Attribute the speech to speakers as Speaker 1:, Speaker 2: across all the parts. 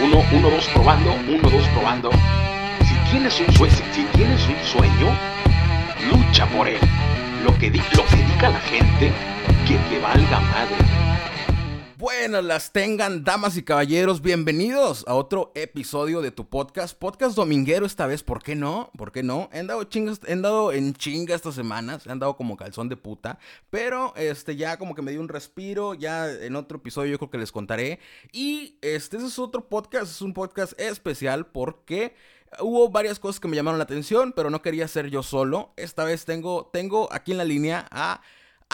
Speaker 1: Uno, uno, dos, probando, uno, dos, probando. Si tienes un sueño, lucha por él. Lo que, lo que diga la gente, que te valga madre.
Speaker 2: Buenas las tengan, damas y caballeros, bienvenidos a otro episodio de tu podcast, podcast dominguero esta vez, ¿por qué no? ¿Por qué no? He andado, chingas, he andado en chinga estas semanas, he andado como calzón de puta, pero este ya como que me dio un respiro, ya en otro episodio yo creo que les contaré, y este, es otro podcast, es un podcast especial porque hubo varias cosas que me llamaron la atención, pero no quería ser yo solo, esta vez tengo, tengo aquí en la línea a...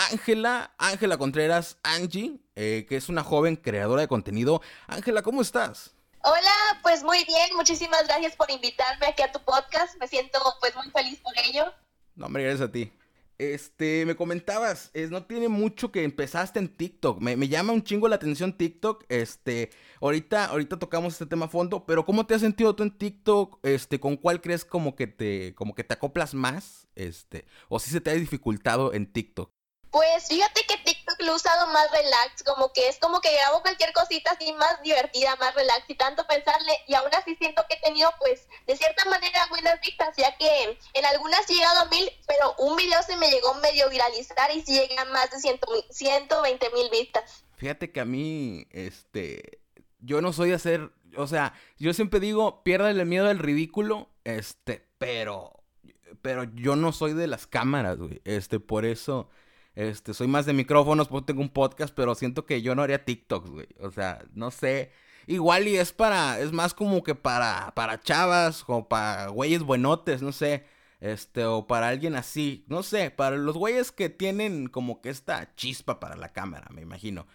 Speaker 2: Ángela, Ángela Contreras, Angie, eh, que es una joven creadora de contenido. Ángela, ¿cómo estás?
Speaker 3: Hola, pues muy bien, muchísimas gracias por invitarme aquí a tu podcast, me siento pues muy feliz por ello.
Speaker 2: No, hombre, gracias a ti. Este, me comentabas, es, no tiene mucho que empezaste en TikTok. Me, me, llama un chingo la atención TikTok. Este, ahorita, ahorita tocamos este tema a fondo, pero ¿cómo te has sentido tú en TikTok? Este, ¿con cuál crees como que te, como que te acoplas más? Este, o si se te ha dificultado en TikTok.
Speaker 3: Pues fíjate que TikTok lo he usado más relax, como que es como que grabo cualquier cosita así más divertida, más relax y tanto pensarle y aún así siento que he tenido pues de cierta manera buenas vistas, ya que en algunas he llegado a mil, pero un video se me llegó medio viralizar y sí llegué a más de ciento, 120 mil vistas.
Speaker 2: Fíjate que a mí, este, yo no soy de hacer, o sea, yo siempre digo, piérdale el miedo al ridículo, este, pero, pero yo no soy de las cámaras, güey, este, por eso... Este, soy más de micrófonos, porque tengo un podcast, pero siento que yo no haría TikToks, güey. O sea, no sé. Igual y es para, es más como que para, para chavas, o para güeyes buenotes, no sé. Este, o para alguien así, no sé, para los güeyes que tienen como que esta chispa para la cámara, me imagino.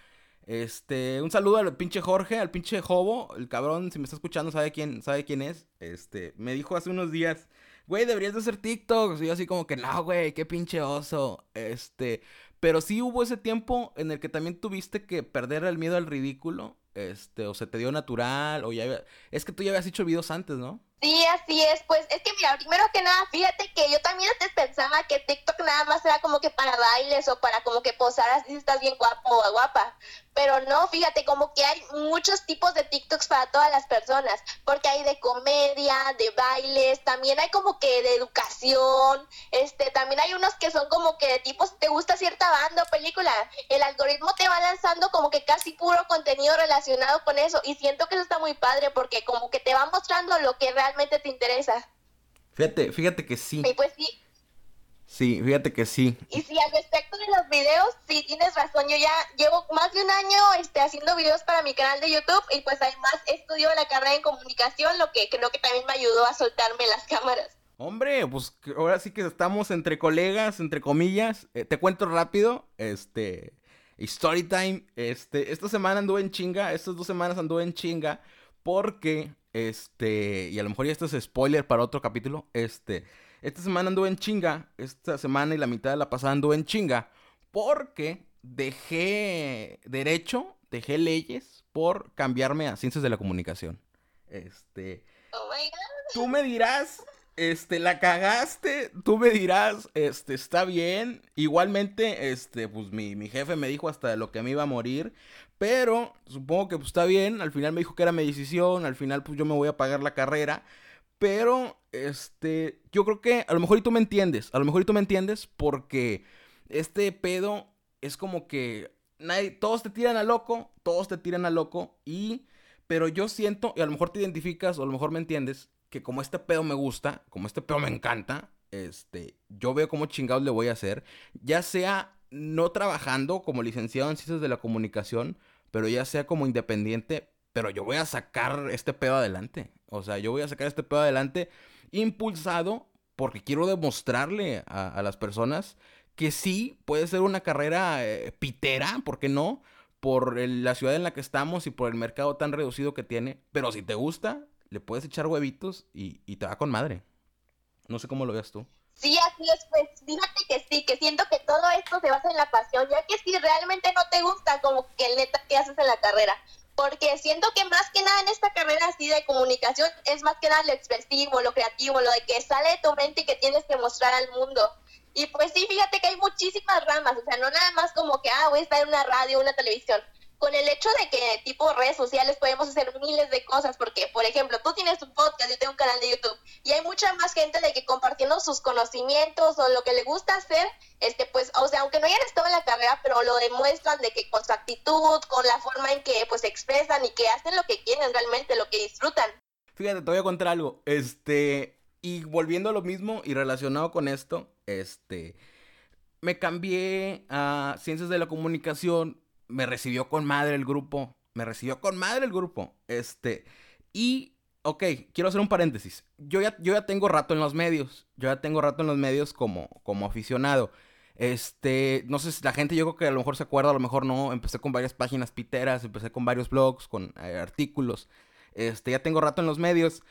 Speaker 2: Este, un saludo al pinche Jorge, al pinche Jobo, el cabrón, si me está escuchando, sabe quién, sabe quién es. Este, me dijo hace unos días, güey, deberías de hacer TikToks. Y yo así como que, no, güey, qué pinche oso. Este, pero sí hubo ese tiempo en el que también tuviste que perder el miedo al ridículo. Este, o se te dio natural, o ya... Es que tú ya habías hecho videos antes, ¿no?
Speaker 3: Sí, así es. Pues es que mira, primero que nada, fíjate que yo también antes pensaba que TikTok nada más era como que para bailes o para como que posar así si estás bien guapo o guapa. Pero no, fíjate, como que hay muchos tipos de TikToks para todas las personas, porque hay de comedia, de bailes, también hay como que de educación, este, también hay unos que son como que de tipo, si te gusta cierta banda o película, el algoritmo te va lanzando como que casi puro contenido relacionado con eso, y siento que eso está muy padre, porque como que te va mostrando lo que realmente te interesa.
Speaker 2: Fíjate, fíjate que sí.
Speaker 3: Y pues sí,
Speaker 2: Sí, fíjate que sí.
Speaker 3: Y sí, al respecto de los videos, sí tienes razón. Yo ya llevo más de un año este, haciendo videos para mi canal de YouTube y pues además estudio la carrera en comunicación, lo que creo que también me ayudó a soltarme las cámaras.
Speaker 2: Hombre, pues ahora sí que estamos entre colegas, entre comillas. Eh, te cuento rápido, este, story time. Este, esta semana anduve en chinga, estas dos semanas anduve en chinga porque, este, y a lo mejor ya esto es spoiler para otro capítulo, este esta semana anduve en chinga. Esta semana y la mitad de la pasada anduve en chinga. Porque dejé derecho, dejé leyes por cambiarme a ciencias de la comunicación. Este.
Speaker 3: Oh my God.
Speaker 2: Tú me dirás, este, la cagaste. Tú me dirás, este, está bien. Igualmente, este, pues mi, mi jefe me dijo hasta de lo que me iba a morir. Pero supongo que pues, está bien. Al final me dijo que era mi decisión. Al final, pues yo me voy a pagar la carrera. Pero, este, yo creo que a lo mejor y tú me entiendes, a lo mejor y tú me entiendes porque este pedo es como que nadie, todos te tiran a loco, todos te tiran a loco y, pero yo siento, y a lo mejor te identificas o a lo mejor me entiendes, que como este pedo me gusta, como este pedo me encanta, este, yo veo cómo chingados le voy a hacer, ya sea no trabajando como licenciado en ciencias de la comunicación, pero ya sea como independiente, pero yo voy a sacar este pedo adelante. O sea, yo voy a sacar este pedo adelante impulsado porque quiero demostrarle a, las personas que sí puede ser una carrera eh, pitera, ¿por qué no? Por la ciudad en la que estamos y por el mercado tan reducido que tiene. Pero si te gusta, le puedes echar huevitos y, y te va con madre. No sé cómo lo veas tú.
Speaker 3: Sí, así es, pues fíjate que sí, que siento que todo esto se basa en la pasión, ya que si realmente no te gusta, como que neta que haces en la carrera, porque siento que más que nada en esta carrera así de comunicación es más que nada lo expresivo, lo creativo, lo de que sale de tu mente y que tienes que mostrar al mundo. Y pues sí, fíjate que hay muchísimas ramas, o sea, no nada más como que, ah, voy a estar en una radio, una televisión. Con el hecho de que tipo redes sociales podemos hacer miles de cosas porque, por ejemplo, tú tienes un podcast, yo tengo un canal de YouTube, y hay mucha más gente de que compartiendo sus conocimientos o lo que le gusta hacer, este, pues, o sea, aunque no hayan estado en la carrera, pero lo demuestran de que con su actitud, con la forma en que, pues, expresan y que hacen lo que quieren realmente, lo que disfrutan.
Speaker 2: Fíjate, te voy a contar algo, este, y volviendo a lo mismo y relacionado con esto, este, me cambié a Ciencias de la Comunicación, me recibió con madre el grupo, me recibió con madre el grupo, este, y, ok, quiero hacer un paréntesis, yo ya, yo ya tengo rato en los medios, yo ya tengo rato en los medios como, como aficionado, este, no sé si la gente, yo creo que a lo mejor se acuerda, a lo mejor no, empecé con varias páginas piteras, empecé con varios blogs, con eh, artículos, este, ya tengo rato en los medios,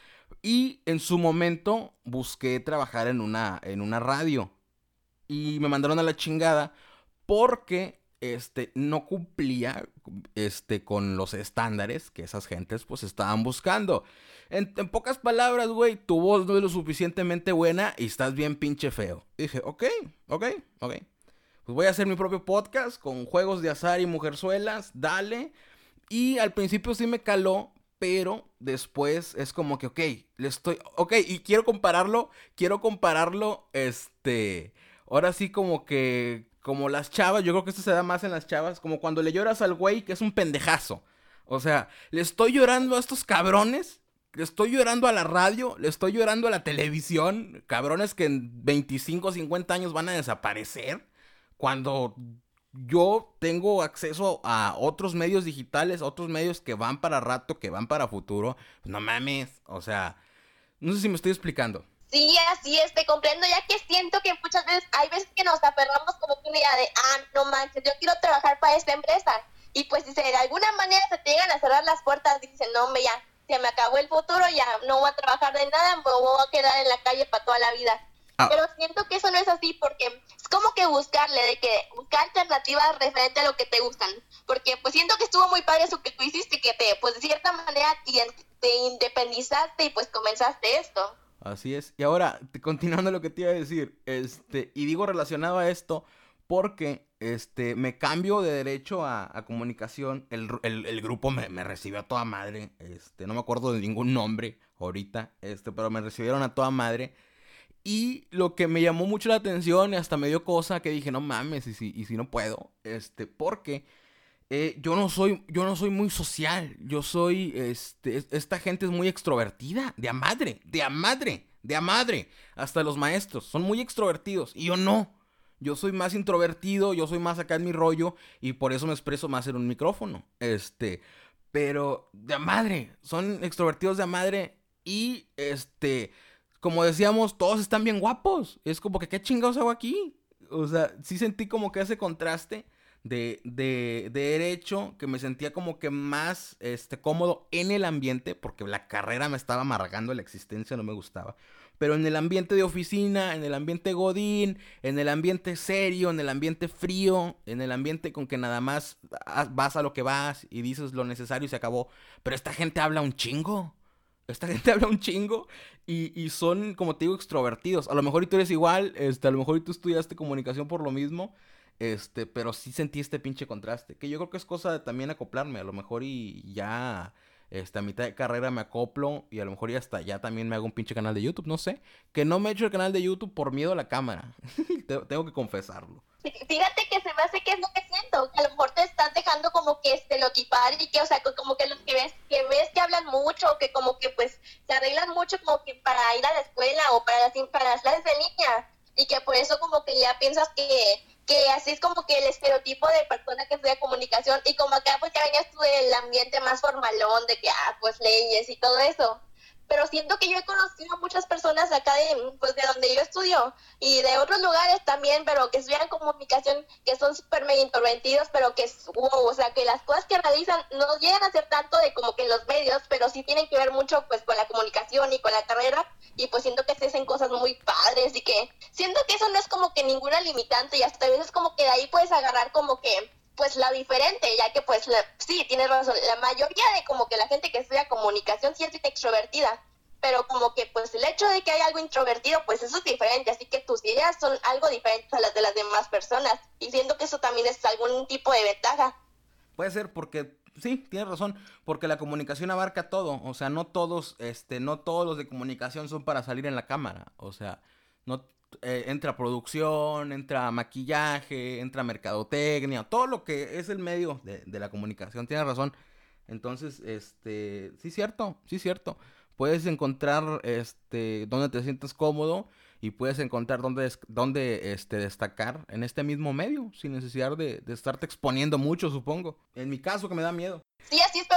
Speaker 2: y en su momento busqué trabajar en una, en una radio, y me mandaron a la chingada porque este, no cumplía este, con los estándares que esas gentes pues estaban buscando. En, pocas palabras, güey, tu voz no es lo suficientemente buena y estás bien pinche feo. dije, ok, ok, ok. Pues voy a hacer mi propio podcast con juegos de azar y mujerzuelas, dale. Y al principio sí me caló, pero después es como que, ok, le estoy, ok, y quiero compararlo, quiero compararlo, este, ahora sí como que, como las chavas, yo creo que esto se da más en las chavas, como cuando le lloras al güey que es un pendejazo. O sea, le estoy llorando a estos cabrones, le estoy llorando a la radio, le estoy llorando a la televisión, cabrones que en 25 o 50 años van a desaparecer, cuando yo tengo acceso a otros medios digitales, otros medios que van para rato, que van para futuro, no mames, o sea, no sé si me estoy explicando.
Speaker 3: Sí, así es, te comprendo, ya que siento que muchas veces, hay veces que nos aferramos como que una idea de, ah, no manches, yo quiero trabajar para esta empresa. Y pues si de alguna manera se te llegan a cerrar las puertas, dicen, no, hombre, ya, se me acabó el futuro, ya no voy a trabajar de nada, me voy a quedar en la calle para toda la vida. Ah. Pero siento que eso no es así porque es como que buscarle, de que buscar alternativas referente a lo que te gustan. Porque pues siento que estuvo muy padre eso que tú hiciste, que te, pues de cierta manera te independizaste y pues comenzaste esto.
Speaker 2: Así es. Y ahora, continuando lo que te iba a decir, este, y digo relacionado a esto, porque este, me cambio de derecho a, comunicación. El, grupo me, recibió a toda madre. Este, no me acuerdo de ningún nombre ahorita, este, pero me recibieron a toda madre. Y lo que me llamó mucho la atención y hasta me dio cosa que dije, no mames, y si, y si no puedo, este, porque eh, yo no soy, yo no soy muy social. Yo soy, este, esta gente es muy extrovertida, de a madre, de a madre, de a madre. Hasta los maestros son muy extrovertidos y yo no. Yo soy más introvertido, yo soy más acá en mi rollo y por eso me expreso más en un micrófono. Este, pero de a madre, son extrovertidos de a madre y este, como decíamos, todos están bien guapos. Es como que qué chingados hago aquí. O sea, sí sentí como que ese contraste de, de, derecho que me sentía como que más este, cómodo en el ambiente, porque la carrera me estaba amargando la existencia, no me gustaba. Pero en el ambiente de oficina, en el ambiente godín, en el ambiente serio, en el ambiente frío, en el ambiente con que nada más vas a lo que vas y dices lo necesario y se acabó. Pero esta gente habla un chingo. Esta gente habla un chingo y, y, son, como te digo, extrovertidos. A lo mejor y tú eres igual, este, a lo mejor y tú estudiaste comunicación por lo mismo. Este, pero sí sentí este pinche contraste. Que yo creo que es cosa de también acoplarme. A lo mejor y ya este, a mitad de carrera me acoplo y a lo mejor ya hasta ya también me hago un pinche canal de YouTube, no sé. Que no me he hecho el canal de YouTube por miedo a la cámara. Tengo que confesarlo.
Speaker 3: Fíjate que se me hace que es lo que siento, que a lo mejor te estás dejando como que estereotipar y que, o sea, como que los que ves, que ves que hablan mucho, que como que pues se arreglan mucho como que para ir a la escuela o para las, para las clases de línea y que por eso como que ya piensas que que así es como que el estereotipo de persona que estudia comunicación y como acá pues ya venías tú del ambiente más formalón de que ah pues leyes y todo eso pero siento que yo he conocido a muchas personas acá de, pues, de donde yo estudio y de otros lugares también, pero que estudian comunicación, que son súper medio introvertidos, pero que, wow, o sea, que las cosas que realizan no llegan a ser tanto de como que los medios, pero sí tienen que ver mucho pues con la comunicación y con la carrera y pues siento que se hacen cosas muy padres y que siento que eso no es como que ninguna limitante y hasta a veces como que de ahí puedes agarrar como que pues la diferente, ya que pues sí, tienes razón, la mayoría de como que la gente que estudia comunicación sí es extrovertida, pero como que pues el hecho de que hay algo introvertido, pues eso es diferente, así que tus ideas son algo diferentes a las de las demás personas, y siento que eso también es algún tipo de ventaja.
Speaker 2: Puede ser porque sí, tienes razón, porque la comunicación abarca todo, o sea, no todos, este, no todos los de comunicación son para salir en la cámara, o sea, no eh, entra producción, entra maquillaje, entra mercadotecnia, todo lo que es el medio de, la comunicación, tienes razón. Entonces, este, sí cierto, sí cierto. Puedes encontrar, este, donde te sientes cómodo y puedes encontrar dónde, dónde este, destacar en este mismo medio, sin necesidad de, de estarte exponiendo mucho, supongo. En mi caso, que me da miedo.
Speaker 3: Sí, así es,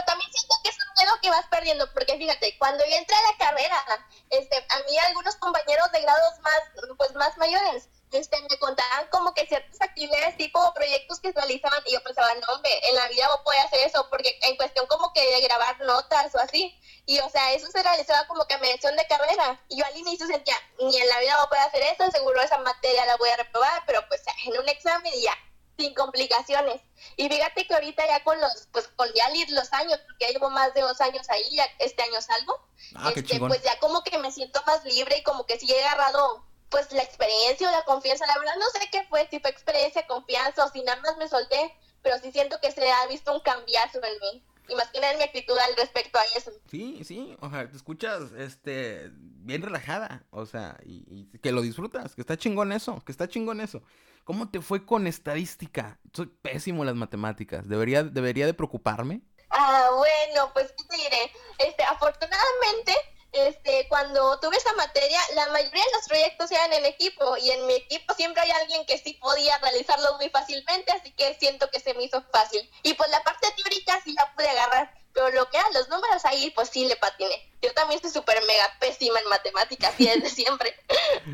Speaker 3: vas perdiendo, porque fíjate, cuando yo entré a la carrera, este, a mí algunos compañeros de grados más, pues más mayores, este, me contaban como que ciertas actividades tipo proyectos que realizaban y yo pensaba, no, hombre, en la vida vos podés hacer eso, porque en cuestión como que de grabar notas o así, y o sea, eso se realizaba como que a mención de carrera, y yo al inicio sentía, ni en la vida vos podés hacer eso, seguro esa materia la voy a reprobar, pero pues en un examen y ya, sin complicaciones. Y fíjate que ahorita ya con los, pues con ya los años, porque ya llevo más de dos años ahí, ya este año salgo,
Speaker 2: Ah,
Speaker 3: este, pues ya como que me siento más libre y como que sí he agarrado pues la experiencia o la confianza, la verdad no sé qué fue, si fue experiencia, confianza o si nada más me solté, pero sí siento que se ha visto un cambiazo en mí, y más que nada en mi actitud al respecto a eso.
Speaker 2: Sí, sí, o sea, te escuchas, este, bien relajada, o sea, y, y que lo disfrutas, que está chingón eso, que está chingón eso. ¿Cómo te fue con estadística? Soy pésimo en las matemáticas, ¿debería, debería de preocuparme?
Speaker 3: Ah, bueno, pues qué diré, este, afortunadamente, este, cuando tuve esa materia, la mayoría de los proyectos eran en equipo y en mi equipo siempre hay alguien que sí podía realizarlos muy fácilmente, así que siento que se me hizo fácil. Y pues la parte teórica sí la pude agarrar, pero lo que eran los números ahí, pues sí le patiné. Yo también soy súper mega pésima en matemáticas y desde siempre.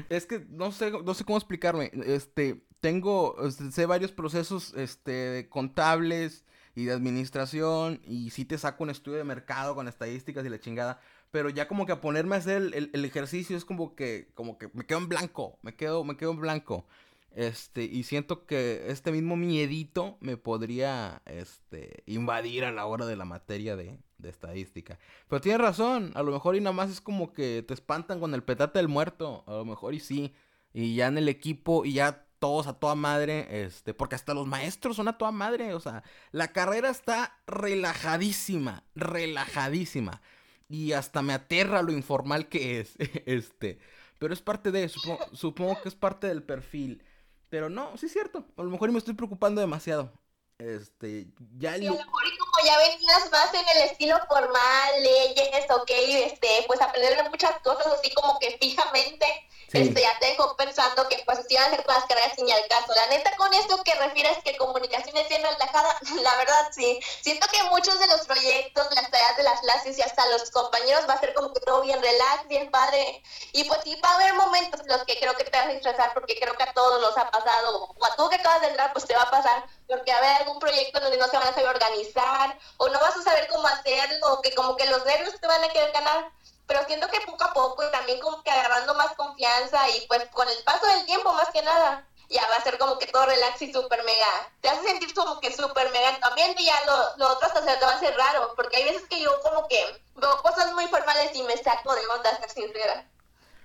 Speaker 2: Es que no sé, no sé cómo explicarme. Este, tengo, este, sé varios procesos, este, contables y de administración y sí te saco un estudio de mercado con estadísticas y la chingada. Pero ya como que a ponerme a hacer el, el- el ejercicio es como que, como que me quedo en blanco, me quedo, me quedo en blanco. Este, y siento que este mismo miedito me podría, este, invadir a la hora de la materia de, de estadística. Pero tienes razón, a lo mejor y nada más es como que te espantan con el petate del muerto, a lo mejor y sí. Y ya en el equipo, y ya todos a toda madre, este, porque hasta los maestros son a toda madre, o sea, la carrera está relajadísima, relajadísima. Y hasta me aterra lo informal que es, este. Pero es parte de, supongo, que es parte del perfil. Pero no, sí es cierto, a lo mejor me estoy preocupando demasiado. Este, ya el
Speaker 3: Y a
Speaker 2: lu-
Speaker 3: lo mejor y como ya venías más en el estilo formal, leyes, ok, este, pues aprender muchas cosas así como que fijamente,
Speaker 2: Sí.
Speaker 3: este, ya te dejó pensando que pues si iban a ser todas carreras sin al caso. La neta con esto que refieres que comunicación es relajada, la verdad sí. Siento que muchos de los proyectos, las tareas de las clases y hasta los compañeros va a ser como que todo bien relax, bien padre. Y pues sí va a haber momentos en los que creo que te vas a estresar porque creo que a todos nos ha pasado, o a tú que acabas de entrar pues te va a pasar, porque va a haber algún proyecto donde no se van a saber organizar, o no vas a saber cómo hacerlo, que como que los nervios te van a querer ganar. Pero siento que poco a poco y también como que agarrando más confianza y pues con el paso del tiempo más que nada, ya va a ser como que todo relax y súper mega. Te hace sentir como que súper mega ambiente y ya lo, lo otro hasta se te va a hacer raro, porque hay veces que yo como que veo cosas muy formales y me saco de onda, ser sincera.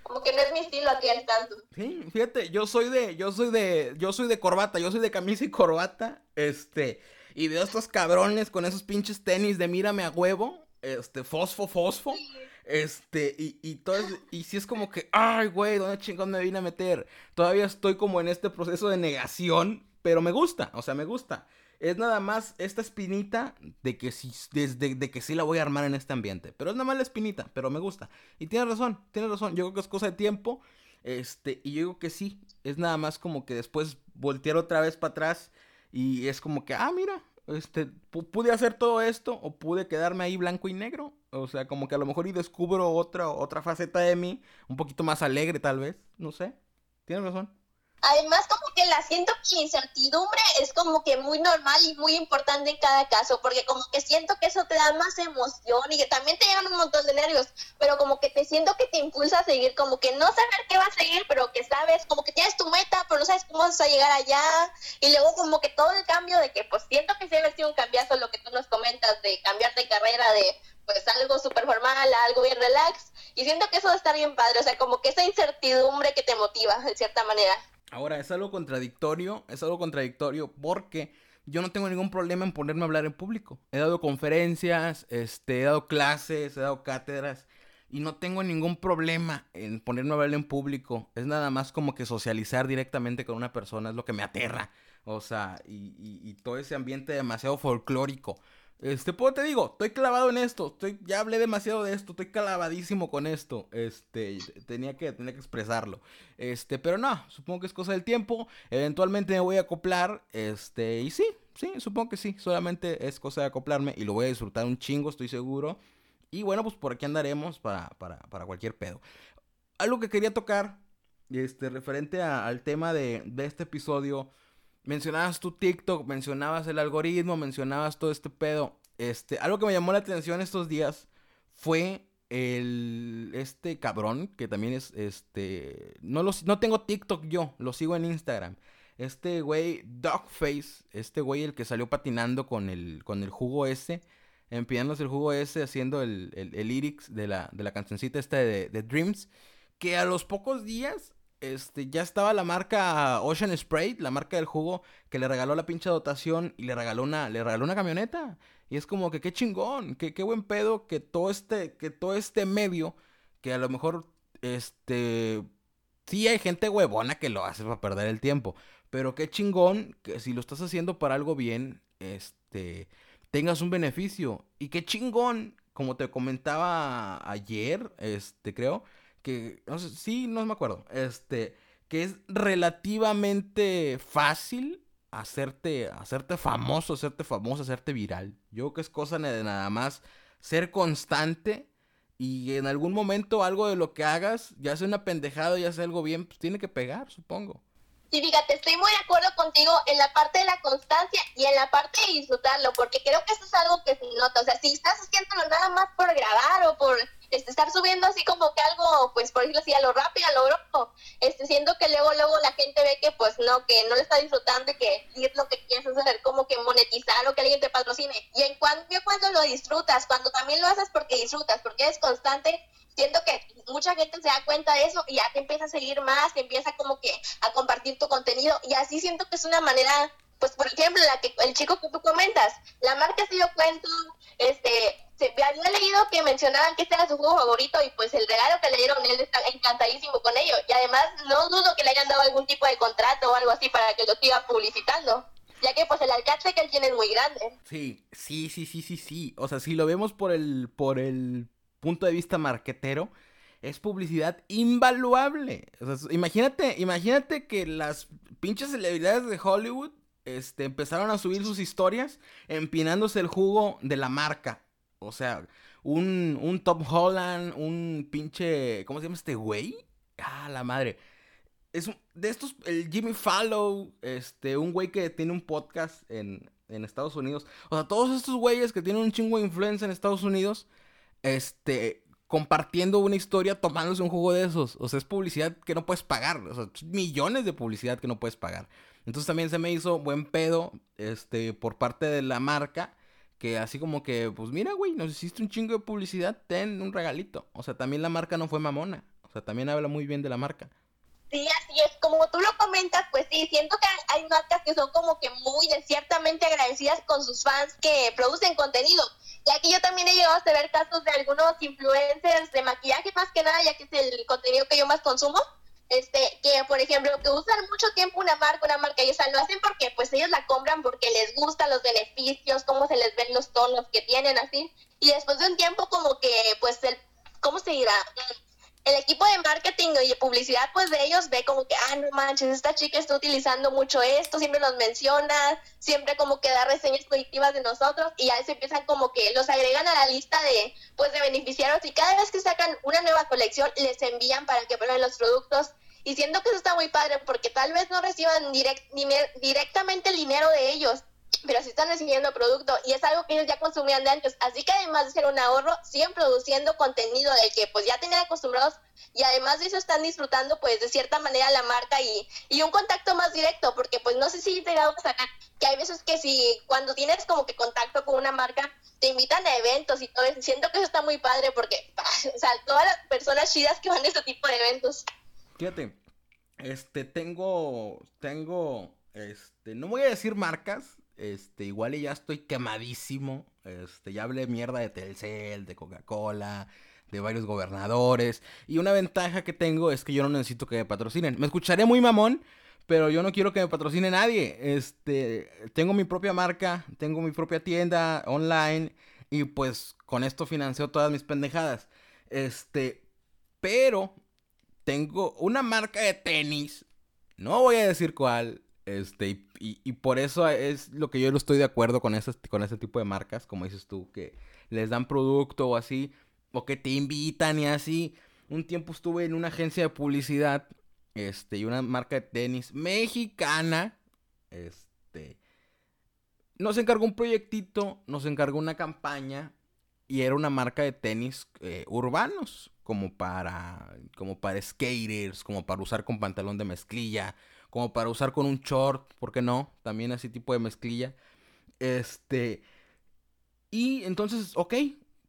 Speaker 3: Como que no es mi estilo aquí al tanto.
Speaker 2: Sí, fíjate, yo soy de, yo soy de, yo soy de corbata, yo soy de camisa y corbata, este, y veo a estos cabrones con esos pinches tenis de mírame a huevo, este, fosfo, fosfo, este, y, y todo, es- y si es como que, ay, güey, ¿dónde chingón me vine a meter? Todavía estoy como en este proceso de negación, pero me gusta, o sea, me gusta. Es nada más esta espinita de que sí, desde, de que sí la voy a armar en este ambiente. Pero es nada más la espinita, pero me gusta. Y tienes razón, tienes razón. Yo creo que es cosa de tiempo. Este, y yo digo que sí. Es nada más como que después voltear otra vez para atrás. Y es como que, ah, mira, este, pu- pude hacer todo esto. O pude quedarme ahí blanco y negro. O sea, como que a lo mejor y descubro otra, otra faceta de mí. Un poquito más alegre, tal vez. No sé. Tienes razón.
Speaker 3: Además, como que la siento que incertidumbre es como que muy normal y muy importante en cada caso, porque como que siento que eso te da más emoción y que también te llegan un montón de nervios, pero como que te siento que te impulsa a seguir, como que no saber qué va a seguir, pero que sabes, como que tienes tu meta, pero no sabes cómo vas a llegar allá, y luego como que todo el cambio de que pues siento que se ha sido un cambiazo lo que tú nos comentas, de cambiar de carrera, de pues algo súper formal a algo bien relax, y siento que eso estar bien padre, o sea, como que esa incertidumbre que te motiva, de cierta manera.
Speaker 2: Ahora, es algo contradictorio, es algo contradictorio porque yo no tengo ningún problema en ponerme a hablar en público. He dado conferencias, este, he dado clases, he dado cátedras y no tengo ningún problema en ponerme a hablar en público. Es nada más como que socializar directamente con una persona es lo que me aterra. O sea, y, y todo ese ambiente demasiado folclórico. Este, pues te digo, estoy clavado en esto, estoy, ya hablé demasiado de esto, estoy clavadísimo con esto, este, tenía que, tenía que expresarlo, este, pero no, supongo que es cosa del tiempo, eventualmente me voy a acoplar, este, y sí, sí, supongo que sí, solamente es cosa de acoplarme y lo voy a disfrutar un chingo, estoy seguro, y bueno, pues por aquí andaremos para, para, para cualquier pedo. Algo que quería tocar, este, referente al tema de, de este episodio, mencionabas tu TikTok, mencionabas el algoritmo, mencionabas todo este pedo. Este, algo que me llamó la atención estos días fue el este cabrón que también es este no lo, no tengo TikTok yo, lo sigo en Instagram. Este güey Dogface, este güey el que salió patinando con el con el jugo ese, empinándose el jugo ese haciendo el, el, lyrics de la, de la cancioncita esta de, de Dreams, que a los pocos días este, ya estaba la marca Ocean Spray, la marca del jugo, que le regaló la pinche dotación y le regaló una, le regaló una camioneta. Y es como que qué chingón, que qué buen pedo que todo este, que todo este medio, que a lo mejor, este, sí hay gente huevona que lo hace para perder el tiempo. Pero qué chingón que si lo estás haciendo para algo bien, este, tengas un beneficio. Y qué chingón, como te comentaba ayer, este, creo, que, no sé, sí, no me acuerdo, este, que es relativamente fácil hacerte, hacerte famoso, hacerte famoso, hacerte viral. Yo creo que es cosa de nada más ser constante y en algún momento algo de lo que hagas, ya sea una pendejada, ya sea algo bien, pues tiene que pegar, supongo.
Speaker 3: Sí, fíjate, estoy muy de acuerdo contigo en la parte de la constancia y en la parte de disfrutarlo, porque creo que eso es algo que se nota. O sea, si estás haciéndolo nada más por grabar o por este, estar subiendo así como que algo, pues por decirlo así, a lo rápido, a lo grupo, este, siendo que luego, luego la gente ve que pues no, que no le está disfrutando y que es lo que quieres hacer, como que monetizar o que alguien te patrocine. Y en cambio cuando lo disfrutas, cuando también lo haces porque disfrutas, porque eres constante, siento que mucha gente se da cuenta de eso y ya te empieza a seguir más, te empieza como que a compartir tu contenido y así siento que es una manera pues por ejemplo, la que, el chico que tú comentas, la marca se dio cuenta, este, se había leído que mencionaban que este era su juego favorito y pues el regalo que le dieron él está encantadísimo con ello. Y además no dudo que le hayan dado algún tipo de contrato o algo así para que lo siga publicitando. Ya que pues el alcance que él tiene es muy grande.
Speaker 2: Sí, sí, sí, sí, sí, sí. O sea, si lo vemos por el, por el punto de vista marquetero, es publicidad invaluable. O sea, imagínate, imagínate que las pinches celebridades de Hollywood este, empezaron a subir sus historias empinándose el jugo de la marca. O sea, un, un Top Holland, un pinche. ¿Cómo se llama este güey? Ah, la madre. Es de estos, el Jimmy Fallow, este, un güey que tiene un podcast en, en Estados Unidos. O sea, todos estos güeyes que tienen un chingo de influencia en Estados Unidos, este, compartiendo una historia tomándose un jugo de esos. O sea, es publicidad que no puedes pagar. O sea, millones de publicidad que no puedes pagar. Entonces también se me hizo buen pedo, este, por parte de la marca que así como que, pues mira, güey, nos hiciste un chingo de publicidad, ten un regalito. O sea, también la marca no fue mamona. O sea, también habla muy bien de la marca.
Speaker 3: Sí, así es. Como tú lo comentas, pues sí, siento que hay marcas que son como que muy ciertamente agradecidas con sus fans que producen contenido. Ya que yo también he llegado a ver casos de algunos influencers de maquillaje más que nada, ya que es el contenido que yo más consumo este, que por ejemplo, que usan mucho tiempo una marca, una marca, y o lo hacen porque pues ellos la compran porque les gustan los beneficios, cómo se les ven los tonos que tienen, así, y después de un tiempo como que, pues, el, ¿cómo se dirá? El equipo de marketing y de publicidad, pues de ellos ve como que, ah, no manches, esta chica está utilizando mucho esto, siempre nos menciona, siempre como que da reseñas positivas de nosotros, y ya se empiezan como que los agregan a la lista de, pues, de beneficiarios, y cada vez que sacan una nueva colección, les envían para que prueben los productos. Y siento que eso está muy padre porque tal vez no reciban direct, directamente el dinero de ellos, pero sí están recibiendo producto y es algo que ellos ya consumían de antes. Así que además de ser un ahorro, siguen produciendo contenido del que pues ya tenían acostumbrados y además de eso están disfrutando pues de cierta manera la marca y, y un contacto más directo, porque pues no sé si te a que hay veces que si cuando tienes como que contacto con una marca, te invitan a eventos y todo eso. Siento que eso está muy padre porque, o sea, todas las personas chidas que van a este tipo de eventos.
Speaker 2: Fíjate, este, tengo, tengo, este, no voy a decir marcas, Este, igual y ya estoy quemadísimo. Este, ya hablé mierda de Telcel, de Coca-Cola, de varios gobernadores. Y una ventaja que tengo es que yo no necesito que me patrocinen. Me escucharé muy mamón, pero yo no quiero que me patrocine nadie. Este, tengo mi propia marca, tengo mi propia tienda online y pues con esto financio todas mis pendejadas. Este, pero tengo una marca de tenis, no voy a decir cuál, este, y, por eso es lo que yo no estoy de acuerdo con, esas, con ese tipo de marcas, como dices tú, que les dan producto o así, o que te invitan y así. Un tiempo estuve en una agencia de publicidad, este, y una marca de tenis mexicana, este, nos encargó un proyectito, nos encargó una campaña, y era una marca de tenis eh, urbanos, como para, como para skaters, como para usar con pantalón de mezclilla, como para usar con un short, ¿por qué no? También así tipo de mezclilla. Este, y entonces, ok,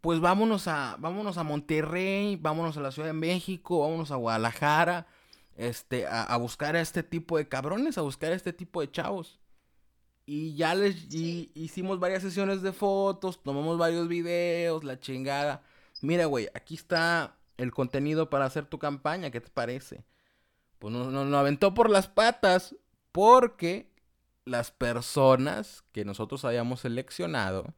Speaker 2: pues vámonos a, vámonos a Monterrey, vámonos a la Ciudad de México, vámonos a Guadalajara, este, a, a buscar a este tipo de cabrones, a buscar a este tipo de chavos. Y ya les hicimos varias sesiones de fotos, tomamos varios videos, la chingada. Mira, güey, aquí está el contenido para hacer tu campaña, ¿qué te parece? Pues nos, aventó por las patas porque las personas que nosotros habíamos seleccionado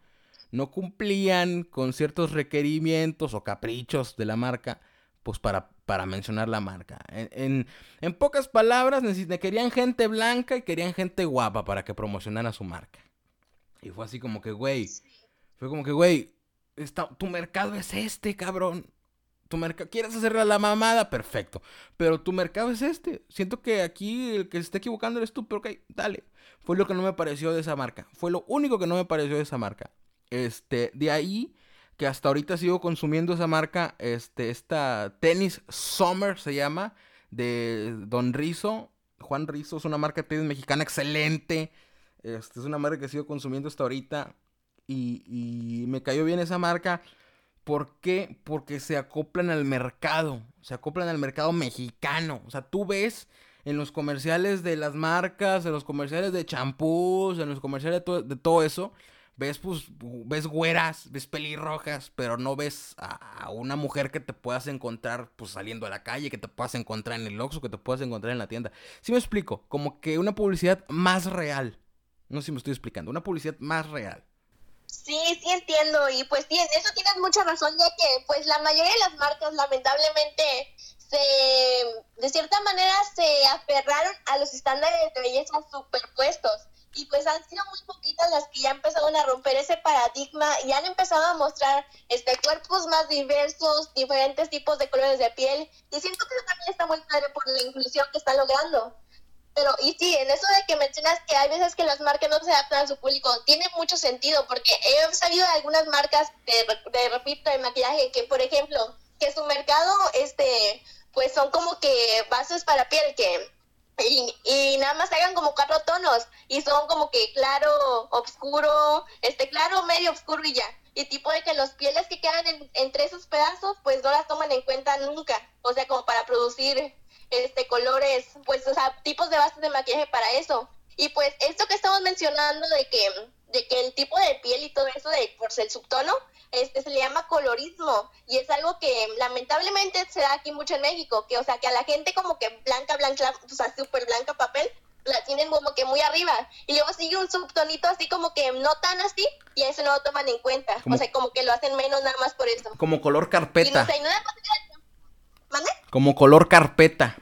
Speaker 2: no cumplían con ciertos requerimientos o caprichos de la marca, pues para, para mencionar la marca. En, en, pocas palabras, querían gente blanca y querían gente guapa para que promocionara su marca. Y fue así como que, güey, fue como que, güey, tu mercado es este, cabrón tu mercado, ¿quieres hacerle la mamada? Perfecto. Pero tu mercado es este. Siento que aquí el que se está equivocando eres tú, pero ok, dale. Fue lo que no me pareció de esa marca. Fue lo único que no me pareció de esa marca. Este, de ahí que hasta ahorita sigo consumiendo esa marca, este, esta Tennis Summer se llama, de Don Rizo. Juan Rizo es una marca de tenis mexicana excelente. Este, es una marca que sigo consumiendo hasta ahorita. Y me cayó bien esa marca. ¿Por qué? Porque se acoplan al mercado, se acoplan al mercado mexicano. O sea, tú ves en los comerciales de las marcas, en los comerciales de champús, en los comerciales de, todo eso, ves pues, ves güeras, ves pelirrojas, pero no ves a, una mujer que te puedas encontrar pues saliendo a la calle, que te puedas encontrar en el Oxxo, que te puedas encontrar en la tienda. Sí me explico, como que una publicidad más real. No sé si me estoy explicando, una publicidad más real.
Speaker 3: Sí, sí entiendo y pues sí, eso tienes mucha razón ya que pues la mayoría de las marcas lamentablemente se, de cierta manera se aferraron a los estándares de belleza superpuestos y pues han sido muy poquitas las que ya empezaron a romper ese paradigma y han empezado a mostrar este cuerpos más diversos, diferentes tipos de colores de piel y siento que eso también está muy padre por la inclusión que está logrando. Pero, y sí, en eso de que mencionas que hay veces que las marcas no se adaptan a su público, tiene mucho sentido, porque he sabido de algunas marcas de, de repito, de maquillaje, que por ejemplo, que su mercado, este, pues son como que bases para piel, que y, y, nada más hagan como cuatro tonos y son como que claro, oscuro, este claro, medio oscuro y ya. Y tipo de que los pieles que quedan entre esos pedazos, pues no las toman en cuenta nunca. O sea, como para producir este colores, pues, o sea, tipos de bases de maquillaje para eso. Y pues esto que estamos mencionando de que, de que el tipo de piel y todo eso de por el subtono, este se le llama colorismo y es algo que lamentablemente se da aquí mucho en México, que o sea, que a la gente como que blanca, blanca, o sea, súper blanca papel, la tienen como que muy arriba y luego sigue un subtonito así como que no tan así y eso no lo toman en cuenta, o sea, como que lo hacen menos nada más por eso.
Speaker 2: Como color carpeta. Como color carpeta.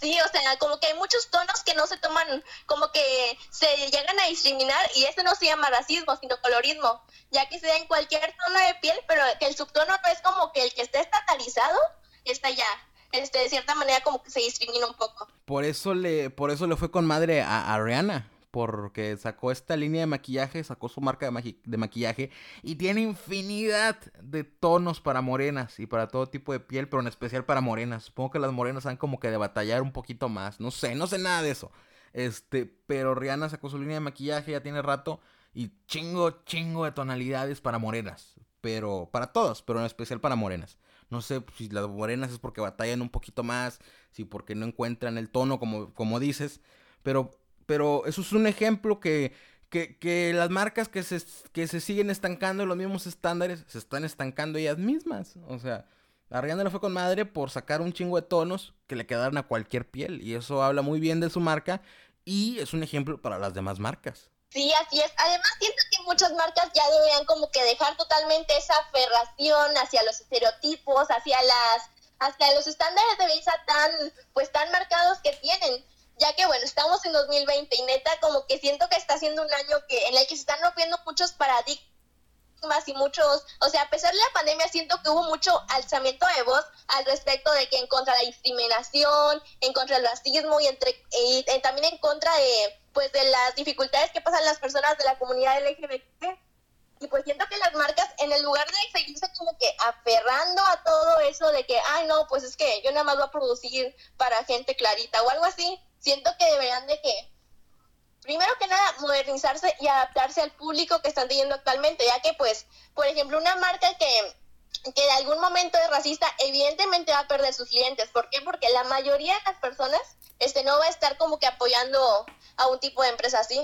Speaker 3: sí, o sea, como que hay muchos tonos que no se toman, como que se llegan a discriminar y eso no se llama racismo, sino colorismo, ya que se da en cualquier tono de piel, pero que el subtono no es como que el que esté estatalizado está ya. Este, de cierta manera como que se discrimina un poco.
Speaker 2: Por eso le, por eso le fue con madre a, a Rihanna porque sacó esta línea de maquillaje, sacó su marca de, de, maquillaje y tiene infinidad de tonos para morenas y para todo tipo de piel, pero en especial para morenas. Supongo que las morenas han como que de batallar un poquito más, no sé, no sé nada de eso. Este, pero Rihanna sacó su línea de maquillaje ya tiene rato y chingo, chingo de tonalidades para morenas, pero para todas, pero en especial para morenas. No sé si las morenas es porque batallan un poquito más, si porque no encuentran el tono como, como dices, pero pero eso es un ejemplo que, que, que las marcas que se, que se siguen estancando en los mismos estándares se están estancando ellas mismas. O sea, Ariana fue con madre por sacar un chingo de tonos que le quedaran a cualquier piel. Y eso habla muy bien de su marca y es un ejemplo para las demás marcas.
Speaker 3: Sí, así es. Además, siento que muchas marcas ya deberían como que dejar totalmente esa aferración hacia los estereotipos, hacia las, hacia los estándares de belleza tan, pues tan marcados que tienen. Ya que bueno, estamos en 2020 y neta como que siento que está siendo un año que en el que se están rompiendo muchos paradigmas y muchos, o sea, a pesar de la pandemia, siento que hubo mucho alzamiento de voz al respecto de que en contra de la discriminación, en contra del racismo y, entre, y, también en contra de, pues, de las dificultades que pasan las personas de la comunidad LGBT. Y pues siento que las marcas, en el lugar de seguirse como que aferrando a todo eso de que, ay, no, pues es que yo nada más voy a producir para gente clarita o algo así, siento que deberían de que primero que nada, modernizarse y adaptarse al público que están teniendo actualmente, ya que pues, por ejemplo, una marca que, que de algún momento es racista, evidentemente va a perder sus clientes. ¿Por qué? Porque la mayoría de las personas este, no va a estar como que apoyando a un tipo de empresa así.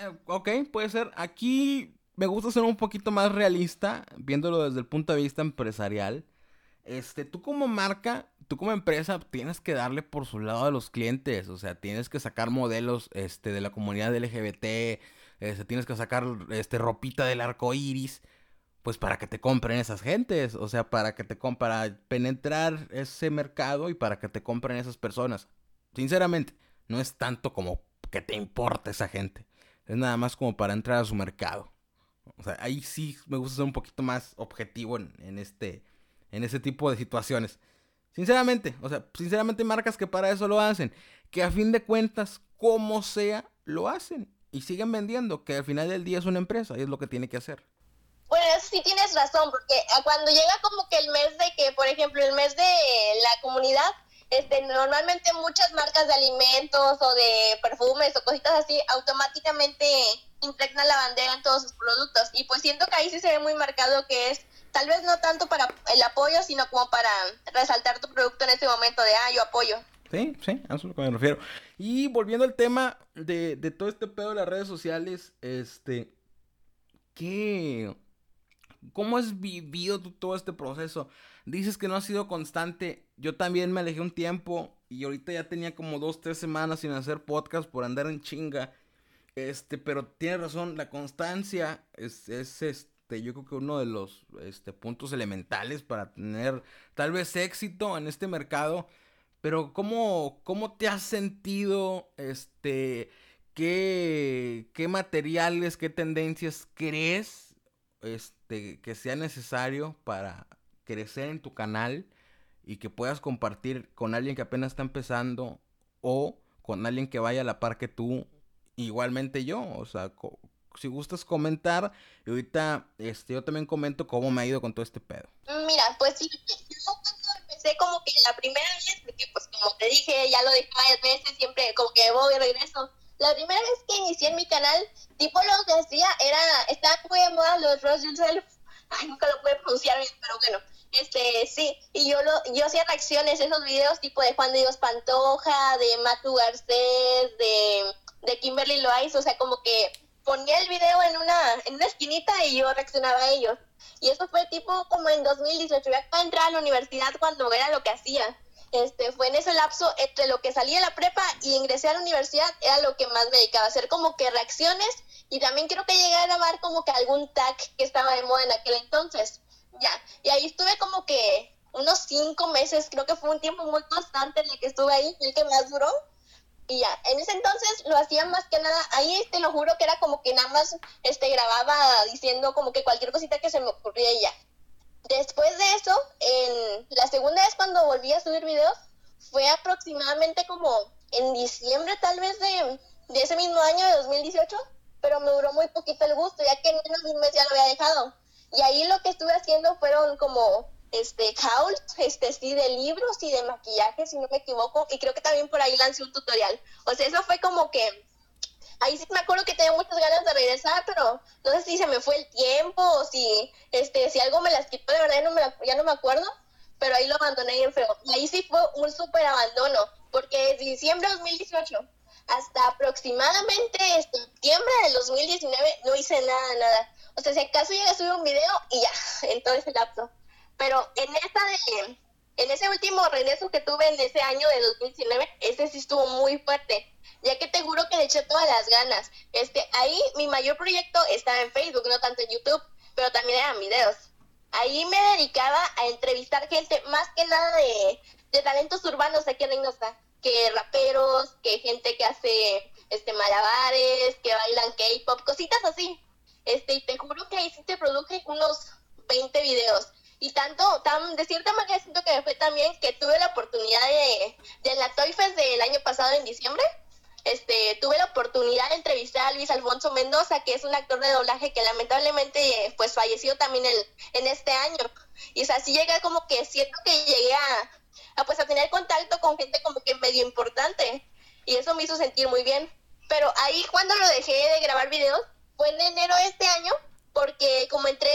Speaker 2: Eh, ok, puede ser. Aquí me gusta ser un poquito más realista, viéndolo desde el punto de vista empresarial. Este, tú como marca tú como empresa tienes que darle por su lado a los clientes, o sea, tienes que sacar modelos este, de la comunidad LGBT, este, tienes que sacar este, ropita del arco iris, pues para que te compren esas gentes, o sea, para que te para penetrar ese mercado y para que te compren esas personas. Sinceramente, no es tanto como que te importe esa gente, es nada más como para entrar a su mercado. O sea, ahí sí me gusta ser un poquito más objetivo en, en este, en ese tipo de situaciones. Sinceramente, o sea, sinceramente marcas que para eso lo hacen, que a fin de cuentas, como sea, lo hacen y siguen vendiendo, que al final del día es una empresa y es lo que tiene que hacer.
Speaker 3: Bueno, sí tienes razón, porque cuando llega como que el mes de que, por ejemplo, el mes de la comunidad, este, normalmente muchas marcas de alimentos o de perfumes o cositas así automáticamente impregnan la bandera en todos sus productos. Y pues siento que ahí sí se ve muy marcado que es tal vez no tanto para el apoyo, sino como para resaltar tu producto en ese momento de, ah, yo apoyo.
Speaker 2: Sí, sí, a eso es lo que me refiero. Y volviendo al tema de, de todo este pedo de las redes sociales, este, ¿qué? ¿Cómo has vivido tú todo este proceso? Dices que no ha sido constante. Yo también me alejé un tiempo y ahorita ya tenía como dos, tres semanas sin hacer podcast por andar en chinga. Este, pero tienes razón, la constancia es, es, es este, yo creo que uno de los este, puntos elementales para tener tal vez éxito en este mercado. Pero ¿cómo, cómo te has sentido? Este, ¿qué, ¿Qué materiales, qué tendencias crees este, que sea necesario para crecer en tu canal y que puedas compartir con alguien que apenas está empezando o con alguien que vaya a la par que tú, igualmente yo, o sea, si gustas comentar. Y ahorita este, yo también comento cómo me ha ido con todo este pedo.
Speaker 3: Mira, pues sí, yo empecé como que la primera vez, porque pues como te dije, ya lo dije varias veces, siempre como que voy y regreso. La primera vez que inicié en mi canal, tipo lo que hacía era, estaban muy de moda los Rose Yourself. Ay, nunca lo pude pronunciar bien, pero bueno. Este, sí, y yo lo, yo hacía reacciones, esos videos tipo de Juan de Dios Pantoja, de Matu Garcés, de, de Kimberly Loaiz, o sea, como que ponía el video en una, en una esquinita y yo reaccionaba a ellos. Y eso fue tipo como en 2018, ya acabo de entrar a la universidad cuando era lo que hacía. Este, fue en ese lapso entre lo que salí de la prepa y ingresé a la universidad, era lo que más me dedicaba a hacer como que reacciones y también creo que llegué a grabar como que algún tag que estaba de moda en aquel entonces. Ya, y ahí estuve como que unos cinco meses, creo que fue un tiempo muy constante en el que estuve ahí, el que más duró. Y ya, en ese entonces lo hacía más que nada, ahí te lo juro que era como que nada más este grababa diciendo como que cualquier cosita que se me ocurría y ya. Después de eso, en la segunda vez cuando volví a subir videos, fue aproximadamente como en diciembre tal vez de, de ese mismo año de 2018, pero me duró muy poquito el gusto, ya que en menos de un mes ya lo había dejado. Y ahí lo que estuve haciendo fueron como este hauls, este sí, de libros y de maquillaje, si no me equivoco, y creo que también por ahí lancé un tutorial. O sea, eso fue como que ahí sí me acuerdo que tenía muchas ganas de regresar, pero no sé si se me fue el tiempo o si este si algo me las quitó, de verdad ya no me acuerdo, pero ahí lo abandoné bien feo. Y ahí sí fue un súper abandono, porque desde diciembre de 2018 hasta aproximadamente septiembre del 2019 no hice nada, nada. O sea, si acaso llegué a subir un video y ya, en todo ese lapso. Pero en esta de, en ese último regreso que tuve en ese año de 2019, ese sí estuvo muy fuerte, ya que te juro que le eché todas las ganas. Este, ahí mi mayor proyecto estaba en Facebook, no tanto en YouTube, pero también eran videos. Ahí me dedicaba a entrevistar gente más que nada de, de talentos urbanos aquí en Reynosa que raperos, que gente que hace este malabares, que bailan K-pop, cositas así. Este, y te juro que ahí sí te produje unos 20 videos. Y tanto, tan, de cierta manera siento que me fue también que tuve la oportunidad de, de la Toy Fest del año pasado en diciembre, este, tuve la oportunidad de entrevistar a Luis Alfonso Mendoza, que es un actor de doblaje que lamentablemente pues falleció también el, en este año. Y es así llega como que siento que llegué a, a, pues a tener contacto con gente como que medio importante y eso me hizo sentir muy bien. Pero ahí cuando lo dejé de grabar videos fue en enero de este año porque como entré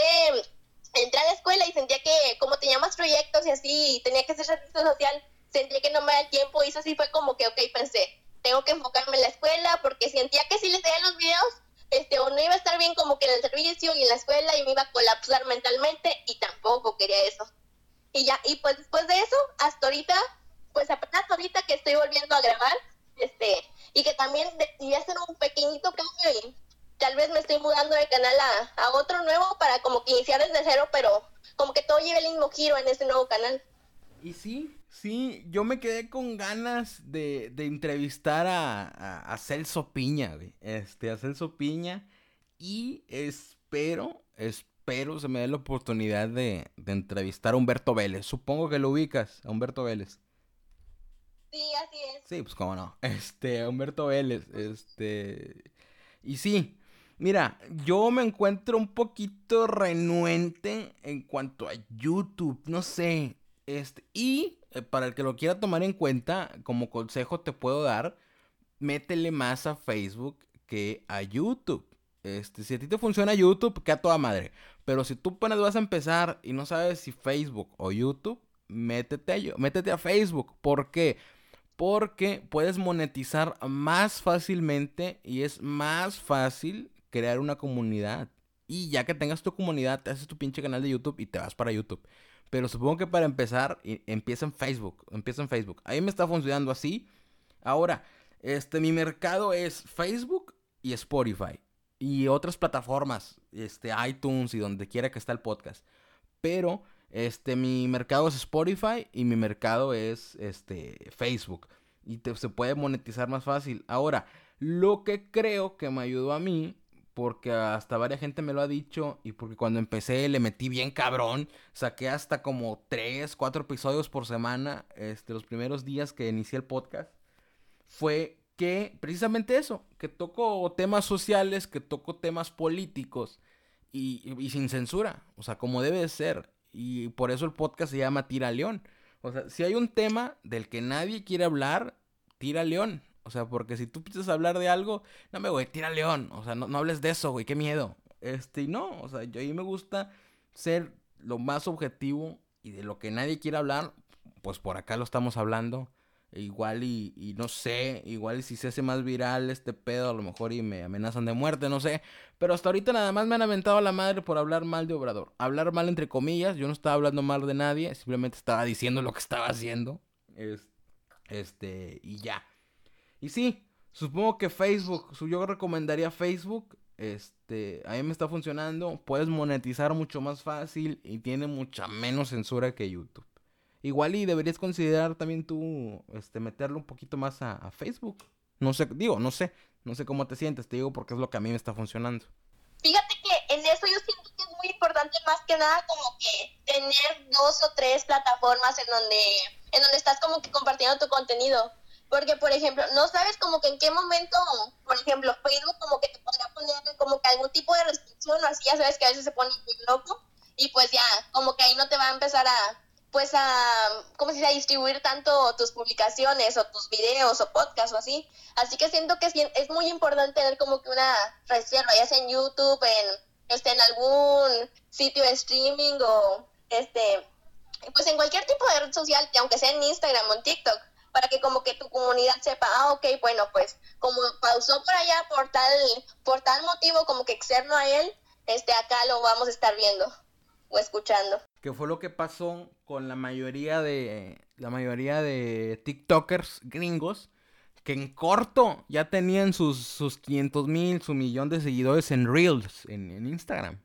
Speaker 3: entré a la escuela y sentía que como tenía más proyectos y así tenía que hacer servicio social, sentía que no me da el tiempo y eso sí fue como que ok, pensé, tengo que enfocarme en la escuela porque sentía que si les veía los videos este, o no iba a estar bien como que en el servicio y en la escuela y me iba a colapsar mentalmente y tampoco quería eso. Y ya, y pues después de eso, hasta ahorita, pues apenas ahorita que estoy volviendo a grabar, este, y que también decidí hacer un pequeñito cambio y tal vez me estoy mudando de canal a, a otro nuevo para como que iniciar desde cero, pero como que todo lleve el mismo giro en este nuevo canal.
Speaker 2: Y sí, sí, yo me quedé con ganas de, de entrevistar a, a, a, Celso Piña, güey. Este, a Celso Piña. Y espero, espero pero se me dé la oportunidad de, entrevistar a Humberto Vélez. Supongo que lo ubicas, a Humberto Vélez.
Speaker 3: Sí, así es.
Speaker 2: Sí, pues cómo no. Este, Humberto Vélez, este... Y sí, mira, yo me encuentro un poquito renuente en cuanto a YouTube, no sé. Este, y eh, para el que lo quiera tomar en cuenta, como consejo te puedo dar, métele más a Facebook que a YouTube. Este, si a ti te funciona YouTube, que a toda madre. Pero si tú apenas vas a empezar y no sabes si Facebook o YouTube, métete a, métete a Facebook. ¿Por qué? Porque puedes monetizar más fácilmente y es más fácil crear una comunidad. Y ya que tengas tu comunidad, te haces tu pinche canal de YouTube y te vas para YouTube. Pero supongo que para empezar, empieza en Facebook. Empieza en Facebook. Ahí me está funcionando así. Ahora, este, mi mercado es Facebook y Spotify y otras plataformas, este, iTunes y donde quiera que está el podcast. Pero este, mi mercado es Spotify y mi mercado es este, Facebook. Y se puede monetizar más fácil. Ahora, lo que creo que me ayudó a mí, porque hasta varias gente me lo ha dicho, y porque cuando empecé le metí bien cabrón, saqué hasta como 3, 4 episodios por semana, este, los primeros días que inicié el podcast, fue que precisamente eso, que toco temas sociales, que toco temas políticos y, sin censura, o sea, como debe de ser. Y por eso el podcast se llama Tira León. O sea, si hay un tema del que nadie quiere hablar, tira León. O sea, porque si tú empiezas a hablar de algo, no me güey, tira León. O sea, no, no hables de eso, güey, qué miedo. Este, y no, o sea, yo a mí me gusta ser lo más objetivo y de lo que nadie quiere hablar, pues por acá lo estamos hablando. Igual y, no sé, igual si se hace más viral este pedo, a lo mejor y me amenazan de muerte, no sé. Pero hasta ahorita nada más me han aventado a la madre por hablar mal de Obrador. Hablar mal entre comillas, yo no estaba hablando mal de nadie, simplemente estaba diciendo lo que estaba haciendo. este, y ya. Y sí, supongo que Facebook, yo recomendaría Facebook. Este, a mí me está funcionando, puedes monetizar mucho más fácil y tiene mucha menos censura que YouTube. Igual y deberías considerar también tú este, meterlo un poquito más a, Facebook. No sé, digo, no sé, no sé cómo te sientes, te digo porque es lo que a mí me está funcionando.
Speaker 3: Fíjate que en eso yo siento que es muy importante más que nada como que tener dos o tres plataformas en donde, en donde estás como que compartiendo tu contenido. Porque, por ejemplo, no sabes como que en qué momento, por ejemplo, Facebook como que te podría poner como que algún tipo de restricción o así, ya sabes que a veces se pone muy loco y pues ya, como que ahí no te va a empezar a, pues a, ¿cómo se dice? A distribuir tanto tus publicaciones o tus videos o podcasts o así. Así que siento que es, muy importante tener como que una reserva, ya sea en YouTube, en, este, en algún sitio de streaming o este, pues en cualquier tipo de red social, aunque sea en Instagram o en TikTok, para que como que tu comunidad sepa, ah, ok, bueno, pues como pausó por allá por tal, por tal motivo como que externo a él, este acá lo vamos a estar viendo o escuchando.
Speaker 2: Que fue lo que pasó con la mayoría de la mayoría de TikTokers gringos que en corto ya tenían sus, sus 500 mil, su millón de seguidores en Reels, en, Instagram.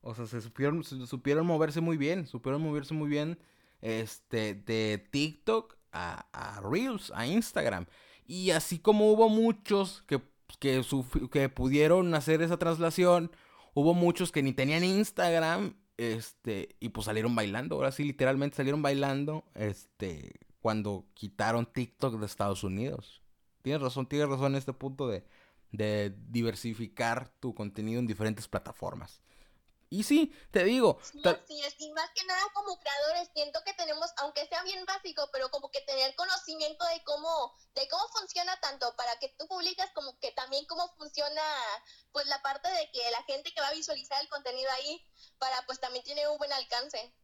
Speaker 2: O sea, se supieron, supieron moverse muy bien, supieron moverse muy bien este, de TikTok a, Reels, a Instagram. Y así como hubo muchos que, que, que pudieron hacer esa traslación, hubo muchos que ni tenían Instagram, este, y pues salieron bailando, ahora sí, literalmente salieron bailando, este, cuando quitaron TikTok de Estados Unidos. Tienes razón, tienes razón en este punto de, de diversificar tu contenido en diferentes plataformas. Y sí, te digo.
Speaker 3: Sí, es. Y más que nada como creadores, siento que tenemos, aunque sea bien básico, pero como que tener conocimiento de cómo, de cómo funciona tanto para que tú publicas como que también cómo funciona pues la parte de que la gente que va a visualizar el contenido ahí, para pues también tiene un buen alcance.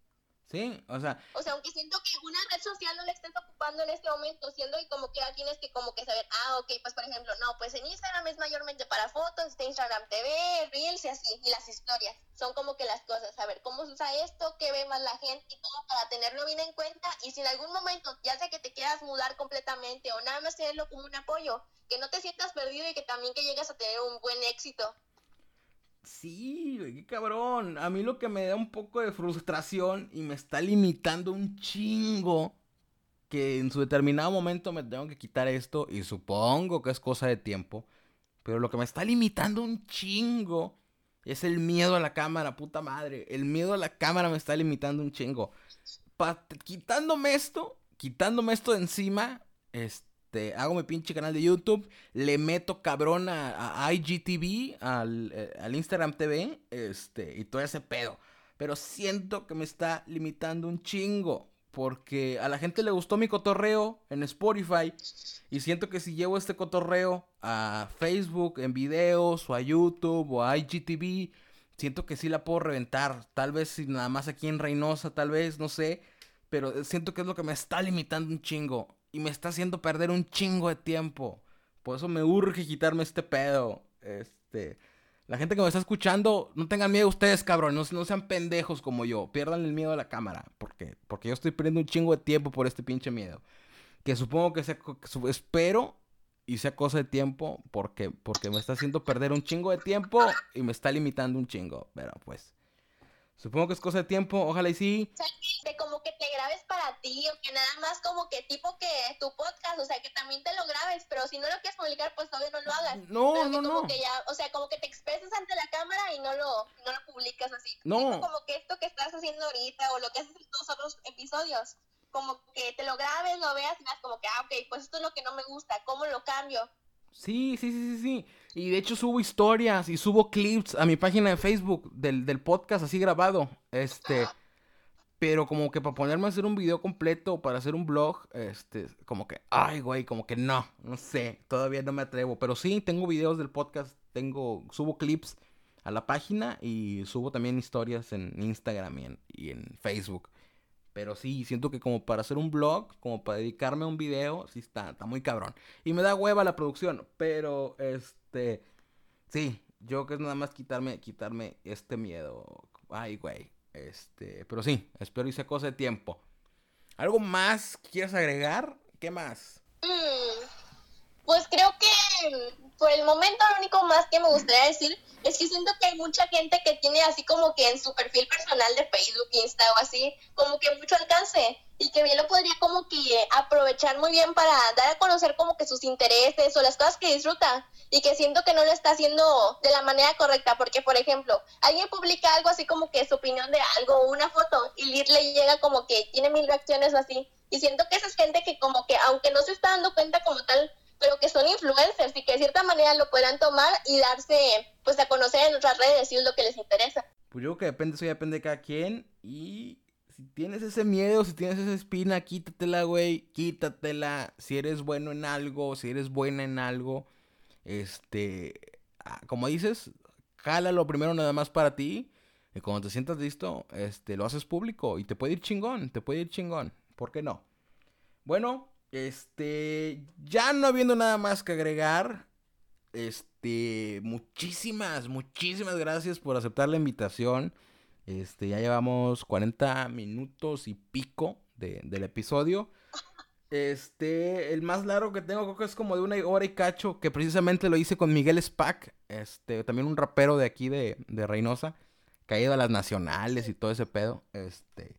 Speaker 2: Sí, o sea.
Speaker 3: O sea, aunque siento que una red social no la estés ocupando en este momento, siendo y como que tienes que como que saber, ah, ok, pues por ejemplo, no, pues en Instagram es mayormente para fotos, está Instagram TV, Reels y así, y las historias. Son como que las cosas, a ver cómo se usa esto, qué ve más la gente y todo para tenerlo bien en cuenta. Y si en algún momento, ya sea que te quieras mudar completamente o nada más tenerlo como un apoyo, que no te sientas perdido y que también que llegues a tener un buen éxito.
Speaker 2: Sí, qué cabrón. A mí lo que me da un poco de frustración y me está limitando un chingo que en su determinado momento me tengo que quitar esto y supongo que es cosa de tiempo. Pero lo que me está limitando un chingo es el miedo a la cámara, puta madre. El miedo a la cámara me está limitando un chingo. quitándome esto, quitándome esto de encima, este este, hago mi pinche canal de YouTube, le meto cabrón a, IGTV, al, eh, al, Instagram TV, este, y todo ese pedo. Pero siento que me está limitando un chingo. Porque a la gente le gustó mi cotorreo en Spotify. Y siento que si llevo este cotorreo a Facebook en videos, o a YouTube, o a IGTV, siento que sí la puedo reventar. Tal vez si nada más aquí en Reynosa, tal vez, no sé. Pero siento que es lo que me está limitando un chingo y me está haciendo perder un chingo de tiempo. Por eso me urge quitarme este pedo. Este, la gente que me está escuchando, no tengan miedo ustedes, cabrón, no, sean pendejos como yo, pierdan el miedo a la cámara, porque porque yo estoy perdiendo un chingo de tiempo por este pinche miedo. Que supongo que sea espero y sea cosa de tiempo porque porque me está haciendo perder un chingo de tiempo y me está limitando un chingo, pero pues Supongo que es cosa de tiempo, ojalá y sí.
Speaker 3: O sea, de como que te grabes para ti, o que nada más como que tipo que tu podcast, o sea, que también te lo grabes, pero si no lo quieres publicar, pues todavía no lo hagas.
Speaker 2: No, no,
Speaker 3: no. Que ya, o sea, como que te expreses ante la cámara y no lo, no lo publicas así.
Speaker 2: No.
Speaker 3: como que esto que estás haciendo ahorita, o lo que haces en todos otros episodios, como que te lo grabes, lo veas y veas como que, ah, ok, pues esto es lo que no me gusta, ¿cómo lo cambio?
Speaker 2: Sí, sí, sí, sí, sí. Y de hecho subo historias y subo clips a mi página de Facebook del, del podcast así grabado. Este. Pero como que para ponerme a hacer un video completo, para hacer un blog, este, como que, ay, güey, como que no, no sé, todavía no me atrevo. Pero sí, tengo videos del podcast, tengo, subo clips a la página y subo también historias en Instagram y en, y en Facebook. Pero sí, siento que como para hacer un blog, como para dedicarme a un video, sí está, está muy cabrón. Y me da hueva la producción, pero este, sí, yo que es nada más quitarme, quitarme este miedo. Ay, güey. Este, pero sí, espero sea cosa de tiempo. ¿Algo más quieres agregar? ¿Qué más?
Speaker 3: Mm, pues creo por el momento lo único más que me gustaría decir es que siento que hay mucha gente que tiene así como que en su perfil personal de Facebook, Insta o así, como que mucho alcance y que bien lo podría como que aprovechar muy bien para dar a conocer como que sus intereses o las cosas que disfruta y que siento que no lo está haciendo de la manera correcta porque por ejemplo alguien publica algo así como que su opinión de algo una foto y le llega como que tiene mil reacciones o así y siento que esa es gente que como que aunque no se está dando cuenta como tal pero que son influencers y que de cierta manera lo puedan tomar y darse pues a conocer en otras redes y es lo que les interesa.
Speaker 2: Pues yo creo que depende, eso ya depende de cada quien y si tienes ese miedo, si tienes esa espina, quítatela, güey, quítatela. Si eres bueno en algo, si eres buena en algo, este, ah, como dices, jálalo primero nada más para ti. Y cuando te sientas listo, este, lo haces público y te puede ir chingón, te puede ir chingón. ¿Por qué no? Bueno, Este, ya no habiendo nada más que agregar, este, muchísimas, muchísimas gracias por aceptar la invitación. Este, ya llevamos 40 minutos y pico del episodio. Este, el más largo que tengo creo que es como de una hora y cacho, que precisamente lo hice con Miguel Spack, este, también un rapero de aquí de, de Reynosa, caído a las nacionales y todo ese pedo. Este,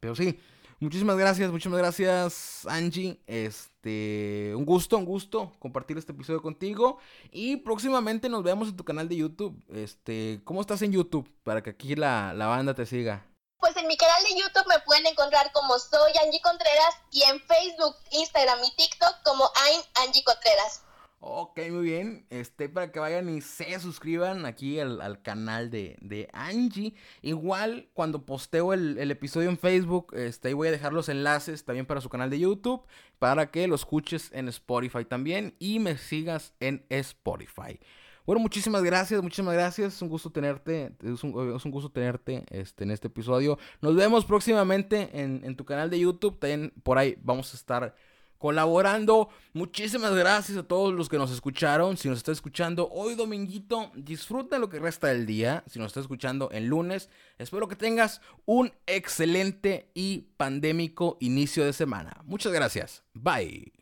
Speaker 2: pero sí, muchísimas gracias, muchísimas gracias Angie. Este, un gusto, un gusto compartir este episodio contigo y próximamente nos vemos en tu canal de YouTube. Este, ¿cómo estás en YouTube para que aquí la, la banda te siga?
Speaker 3: Pues en mi canal de YouTube me pueden encontrar como soy Angie Contreras y en Facebook, Instagram y TikTok como I'm Angie Contreras.
Speaker 2: Ok, muy bien. Este, para que vayan y se suscriban aquí al, canal de, de, Angie. Igual, cuando posteo el, el, episodio en Facebook, este, ahí voy a dejar los enlaces también para su canal de YouTube, para que lo escuches en Spotify también y me sigas en Spotify. Bueno, muchísimas gracias, muchísimas gracias. Es un gusto tenerte, es un, es un gusto tenerte este, en este episodio. Nos vemos próximamente en, en tu canal de YouTube. También por ahí vamos a estar colaborando. Muchísimas gracias a todos los que nos escucharon. Si nos está escuchando hoy dominguito, disfruta lo que resta del día. Si nos está escuchando el lunes, espero que tengas un excelente y pandémico inicio de semana. Muchas gracias. Bye.